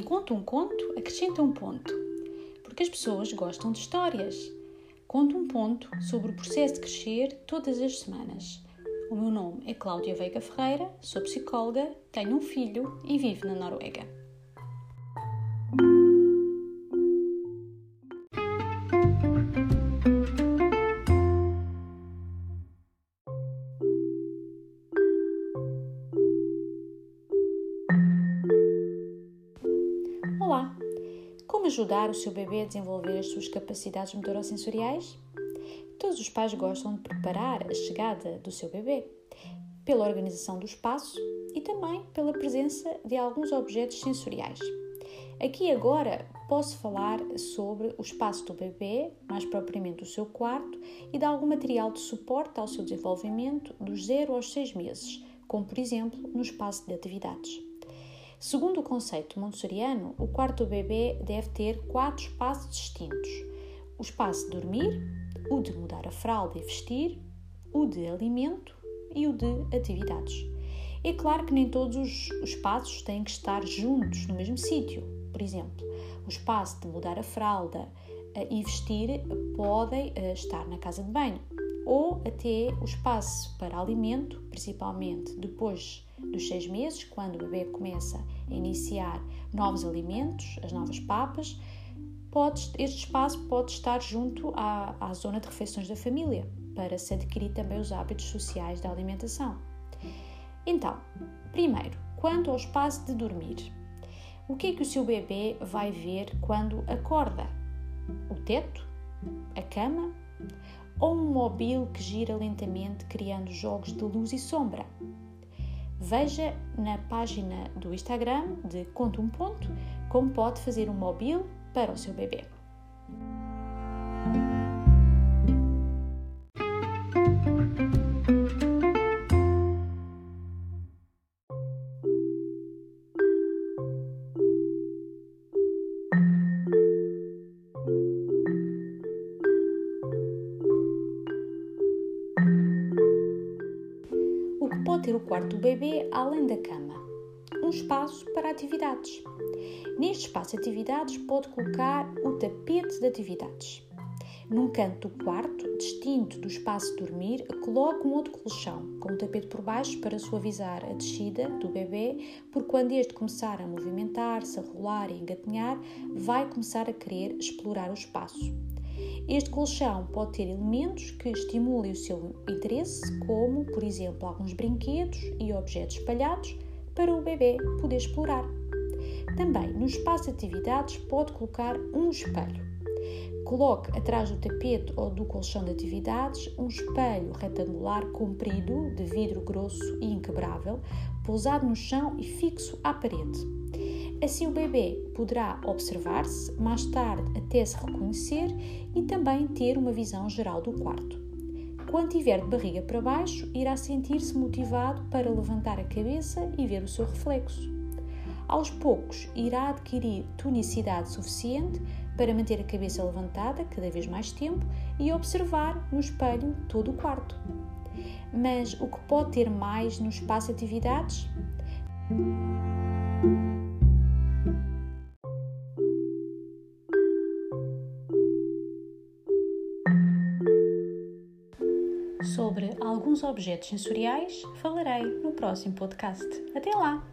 Conto um conto, acrescenta um ponto. Porque as pessoas gostam de histórias. Conto um ponto sobre o processo de crescer todas as semanas. O meu nome é Cláudia Veiga Ferreira, sou psicóloga, tenho um filho e vivo na Noruega. Como ajudar o seu bebê a desenvolver as suas capacidades motorosensoriais? Todos os pais gostam de preparar a chegada do seu bebê, pela organização do espaço e também pela presença de alguns objetos sensoriais. Aqui agora posso falar sobre o espaço do bebê, mais propriamente o seu quarto, e de algum material de suporte ao seu desenvolvimento dos 0 aos 6 meses, como por exemplo no espaço de atividades. Segundo o conceito montessoriano, o quarto bebê deve ter quatro espaços distintos: o espaço de dormir, o de mudar a fralda e vestir, o de alimento e o de atividades. É claro que nem todos os espaços têm que estar juntos no mesmo sítio. Por exemplo, o espaço de mudar a fralda eh, e vestir podem eh, estar na casa de banho, ou até o espaço para alimento, principalmente depois dos seis meses, quando o bebê começa a iniciar novos alimentos, as novas papas, pode, este espaço pode estar junto à, à zona de refeições da família, para se adquirir também os hábitos sociais da alimentação. Então, primeiro, quanto ao espaço de dormir. O que é que o seu bebê vai ver quando acorda? O teto? A cama? Ou um móvel que gira lentamente criando jogos de luz e sombra. Veja na página do Instagram de Conto um Ponto como pode fazer um móvel para o seu bebê. Pode ter o quarto do bebê além da cama. Um espaço para atividades. Neste espaço de atividades pode colocar o tapete de atividades. Num canto do quarto, distinto do espaço de dormir, coloque um outro colchão, com o tapete por baixo para suavizar a descida do bebê, porque quando este começar a movimentar-se, a rolar e engatinhar, vai começar a querer explorar o espaço. Este colchão pode ter elementos que estimulem o seu interesse, como, por exemplo, alguns brinquedos e objetos espalhados para o bebê poder explorar. Também no espaço de atividades pode colocar um espelho. Coloque atrás do tapete ou do colchão de atividades um espelho retangular comprido de vidro grosso e inquebrável, pousado no chão e fixo à parede. Assim, o bebê poderá observar-se, mais tarde até se reconhecer e também ter uma visão geral do quarto. Quando tiver de barriga para baixo, irá sentir-se motivado para levantar a cabeça e ver o seu reflexo. Aos poucos, irá adquirir tonicidade suficiente para manter a cabeça levantada cada vez mais tempo e observar no espelho todo o quarto. Mas o que pode ter mais no espaço de atividades? Sobre alguns objetos sensoriais falarei no próximo podcast. Até lá!